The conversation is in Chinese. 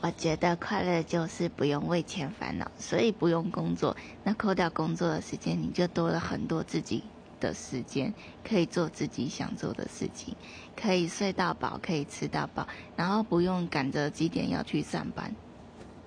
我觉得快乐就是不用为钱烦恼所以不用工作。那扣掉工作的时间你就多了很多自己的时间可以做自己想做的事情可以睡到饱可以吃到饱然后不用赶着几点要去上班。